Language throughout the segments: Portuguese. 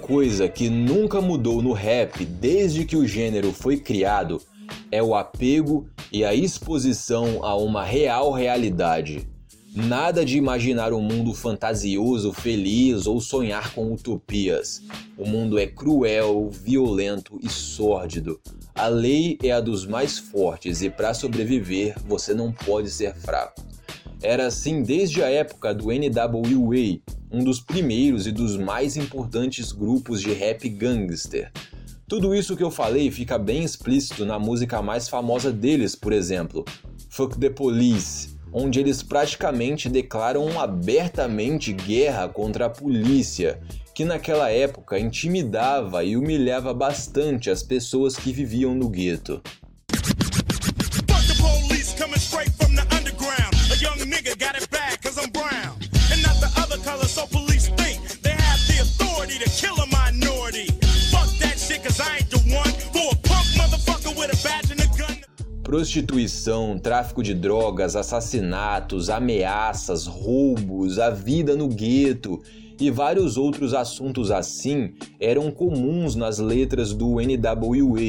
coisa que nunca mudou no rap desde que o gênero foi criado é o apego e a exposição a uma real realidade. Nada de imaginar um mundo fantasioso, feliz ou sonhar com utopias. O mundo é cruel, violento e sórdido. A lei é a dos mais fortes e para sobreviver você não pode ser fraco. Era assim desde a época do NWA, um dos primeiros e dos mais importantes grupos de rap gangster. Tudo isso que eu falei fica bem explícito na música mais famosa deles, por exemplo, Fuck the Police, onde eles praticamente declaram abertamente guerra contra a polícia, que naquela época intimidava e humilhava bastante as pessoas que viviam no gueto. Prostituição, tráfico de drogas, assassinatos, ameaças, roubos, a vida no gueto e vários outros assuntos assim eram comuns nas letras do NWA,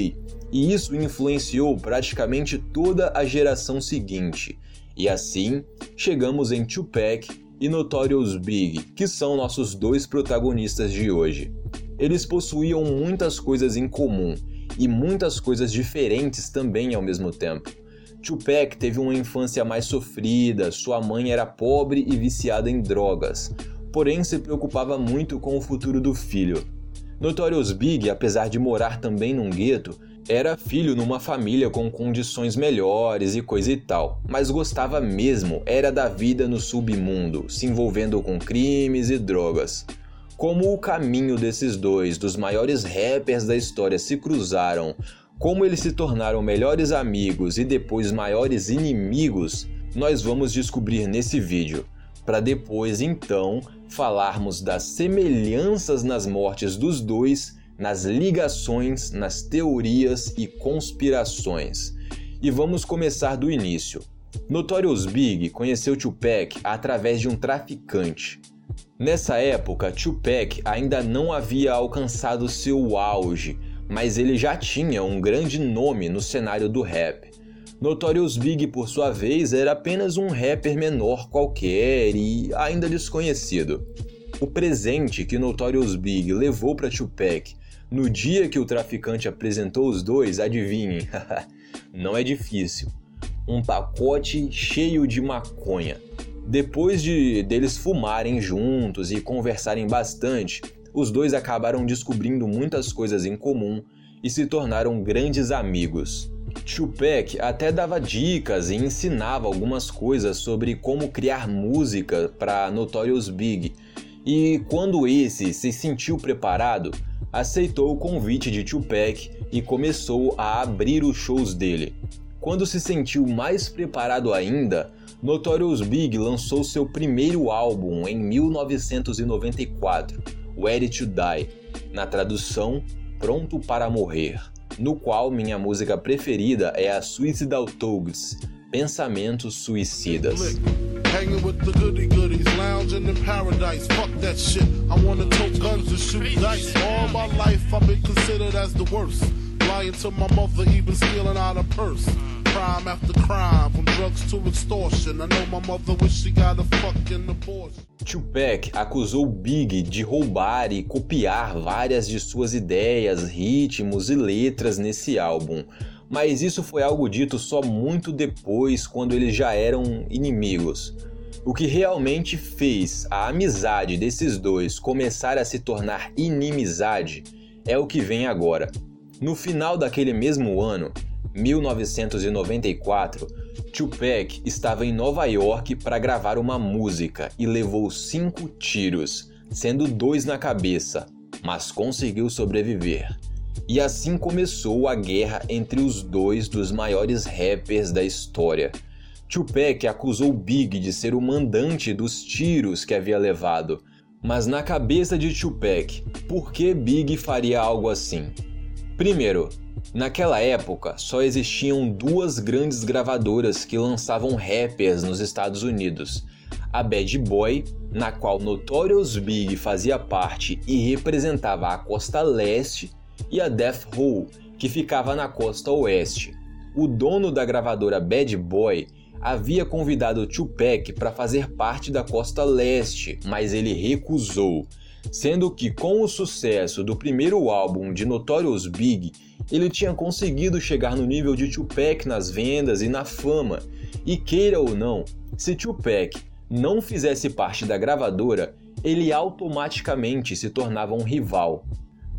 e isso influenciou praticamente toda a geração seguinte. E assim, chegamos em Tupac e Notorious Big, que são nossos dois protagonistas de hoje. Eles possuíam muitas coisas em comum e muitas coisas diferentes também ao mesmo tempo. Tupac teve uma infância mais sofrida, sua mãe era pobre e viciada em drogas, porém se preocupava muito com o futuro do filho. Notorious Big, apesar de morar também num gueto, era filho numa família com condições melhores e coisa e tal, mas gostava mesmo era da vida no submundo, se envolvendo com crimes e drogas. Como o caminho desses dois, dos maiores rappers da história, se cruzaram, como eles se tornaram melhores amigos e depois maiores inimigos, nós vamos descobrir nesse vídeo, para depois então falarmos das semelhanças nas mortes dos dois, nas ligações, nas teorias e conspirações. E vamos começar do início. Notorious Big conheceu Tupac através de um traficante. Nessa época, Tupac ainda não havia alcançado seu auge, mas ele já tinha um grande nome no cenário do rap. Notorious Big, por sua vez, era apenas um rapper menor qualquer e ainda desconhecido. O presente que Notorious Big levou para Tupac no dia que o traficante apresentou os dois, adivinhem, não é difícil. Um pacote cheio de maconha. Depois de deles fumarem juntos e conversarem bastante, os dois acabaram descobrindo muitas coisas em comum e se tornaram grandes amigos. Tupac até dava dicas e ensinava algumas coisas sobre como criar música para Notorious Big, e quando esse se sentiu preparado, aceitou o convite de Tupac e começou a abrir os shows dele. Quando se sentiu mais preparado ainda, Notorious Big lançou seu primeiro álbum em 1994, Ready to Die, na tradução Pronto para Morrer, no qual minha música preferida é a Suicidal Thugs, Pensamentos Suicidas. Hanging with the goody goodies, lounging in paradise. Fuck that shit. I wanna tote guns and shoot dice. All my life I've been considered as the worst. Lying to my mother, even stealing out purse crime after crime, from drugs to extortion. I know my mother wish she got a fucking abortion. Tupac acusou Big de roubar e copiar várias de suas ideias, ritmos e letras nesse álbum, mas isso foi algo dito só muito depois, quando eles já eram inimigos. O que realmente fez a amizade desses dois começar a se tornar inimizade é o que vem agora. No final daquele mesmo ano, 1994, Tupac estava em Nova York para gravar uma música e levou cinco tiros, sendo dois na cabeça, mas conseguiu sobreviver. E assim começou a guerra entre os dois dos maiores rappers da história. Tupac acusou Big de ser o mandante dos tiros que havia levado, mas na cabeça de Tupac, por que Big faria algo assim? Primeiro, naquela época só existiam duas grandes gravadoras que lançavam rappers nos Estados Unidos: a Bad Boy, na qual Notorious Big fazia parte e representava a costa leste, e a Death Row, que ficava na costa oeste. O dono da gravadora Bad Boy havia convidado Tupac para fazer parte da costa leste, mas ele recusou, sendo que com o sucesso do primeiro álbum de Notorious Big, ele tinha conseguido chegar no nível de Tupac nas vendas e na fama. E queira ou não, se Tupac não fizesse parte da gravadora, ele automaticamente se tornava um rival.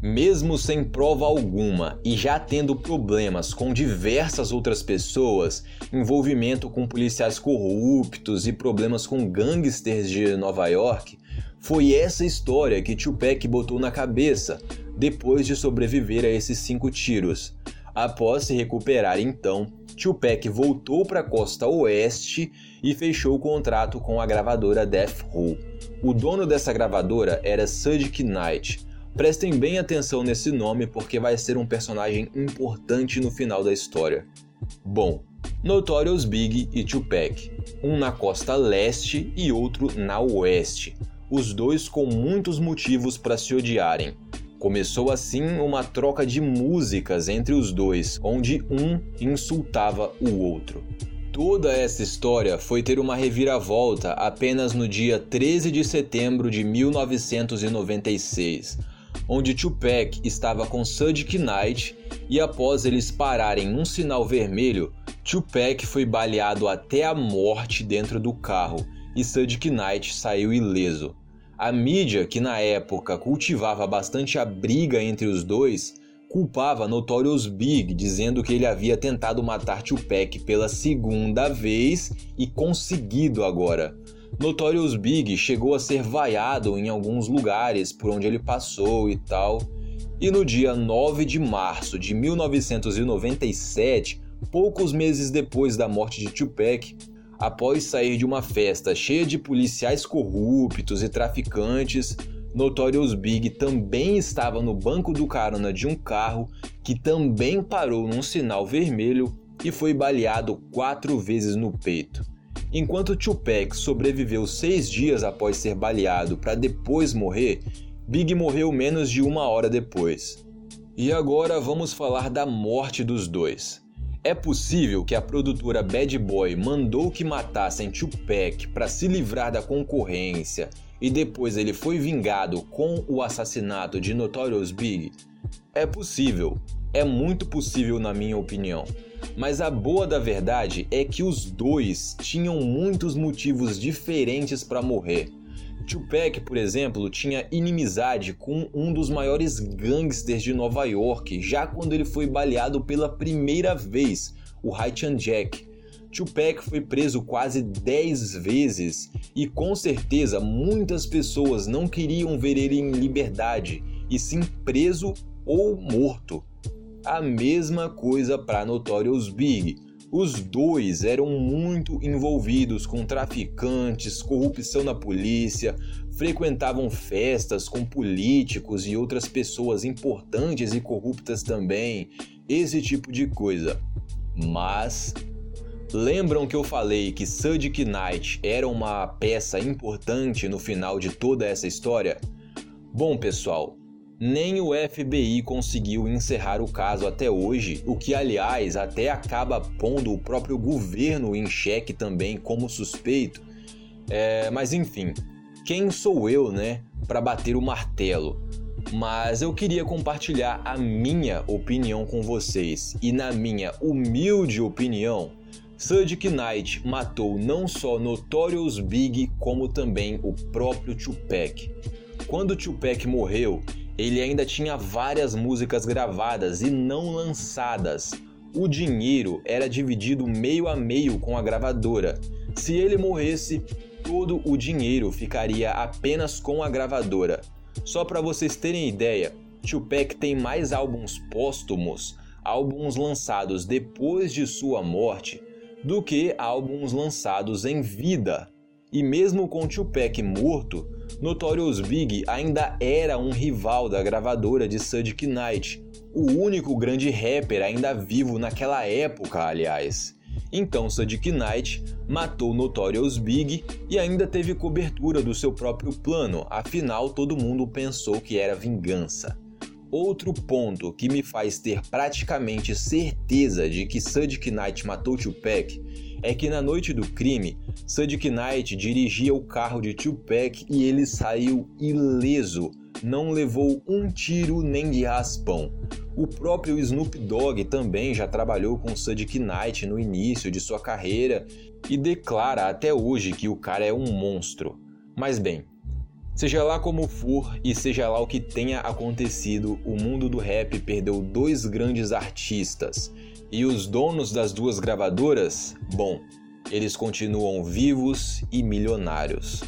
Mesmo sem prova alguma e já tendo problemas com diversas outras pessoas, envolvimento com policiais corruptos e problemas com gangsters de Nova York, foi essa história que Tupac botou na cabeça depois de sobreviver a esses cinco tiros. Após se recuperar então, Tupac voltou para a costa oeste e fechou o contrato com a gravadora Death Row. O dono dessa gravadora era Sadiq Knight. Prestem bem atenção nesse nome porque vai ser um personagem importante no final da história. Bom, Notorious Big e Tupac, um na costa leste e outro na oeste os dois com muitos motivos para se odiarem. Começou assim uma troca de músicas entre os dois, onde um insultava o outro. Toda essa história foi ter uma reviravolta apenas no dia 13 de setembro de 1996, onde Tupac estava com Sadiq Knight e após eles pararem num sinal vermelho, Tupac foi baleado até a morte dentro do carro e Sadiq Knight saiu ileso. A mídia, que na época cultivava bastante a briga entre os dois, culpava Notorious Big, dizendo que ele havia tentado matar Tupac pela segunda vez e conseguido agora. Notorious Big chegou a ser vaiado em alguns lugares por onde ele passou e tal. E no dia 9 de março de 1997, poucos meses depois da morte de Tupac, após sair de uma festa cheia de policiais corruptos e traficantes, Notorious Big também estava no banco do carona de um carro que também parou num sinal vermelho e foi baleado quatro vezes no peito. Enquanto Tupac sobreviveu seis dias após ser baleado para depois morrer, Big morreu menos de uma hora depois. E agora vamos falar da morte dos dois. É possível que a produtora Bad Boy mandou que matassem Tupac para se livrar da concorrência e depois ele foi vingado com o assassinato de Notorious Big? É possível, é muito possível na minha opinião. Mas a boa da verdade é que os dois tinham muitos motivos diferentes para morrer. Tupac, por exemplo, tinha inimizade com um dos maiores gangsters de Nova York, já quando ele foi baleado pela primeira vez, o Haitian Jack. Tupac foi preso quase 10 vezes e com certeza muitas pessoas não queriam ver ele em liberdade, e sim preso ou morto. A mesma coisa para Notorious Big os dois eram muito envolvidos com traficantes, corrupção na polícia, frequentavam festas com políticos e outras pessoas importantes e corruptas também, esse tipo de coisa. Mas lembram que eu falei que Sadiq Knight era uma peça importante no final de toda essa história? Bom, pessoal, nem o FBI conseguiu encerrar o caso até hoje, o que, aliás, até acaba pondo o próprio governo em xeque também como suspeito. É, mas enfim, quem sou eu, né, para bater o martelo? Mas eu queria compartilhar a minha opinião com vocês, e na minha humilde opinião, Sadiq Knight matou não só Notorious Big, como também o próprio Tupac. Quando Tupac morreu, ele ainda tinha várias músicas gravadas e não lançadas. O dinheiro era dividido meio a meio com a gravadora. Se ele morresse, todo o dinheiro ficaria apenas com a gravadora. Só para vocês terem ideia, Tupac tem mais álbuns póstumos, álbuns lançados depois de sua morte, do que álbuns lançados em vida. E mesmo com Tupac morto, Notorious Big ainda era um rival da gravadora de Sadiq Knight, o único grande rapper ainda vivo naquela época, aliás. Então Sadiq Knight matou Notorious Big e ainda teve cobertura do seu próprio plano, afinal todo mundo pensou que era vingança. Outro ponto que me faz ter praticamente certeza de que Sadiq Knight matou Tupac é que na noite do crime, Sadiq Knight dirigia o carro de Tupac e ele saiu ileso, não levou um tiro nem de raspão. O próprio Snoop Dogg também já trabalhou com Sadiq Knight no início de sua carreira e declara até hoje que o cara é um monstro. Mas bem, seja lá como for e seja lá o que tenha acontecido, o mundo do rap perdeu dois grandes artistas. E os donos das duas gravadoras, bom, eles continuam vivos e milionários.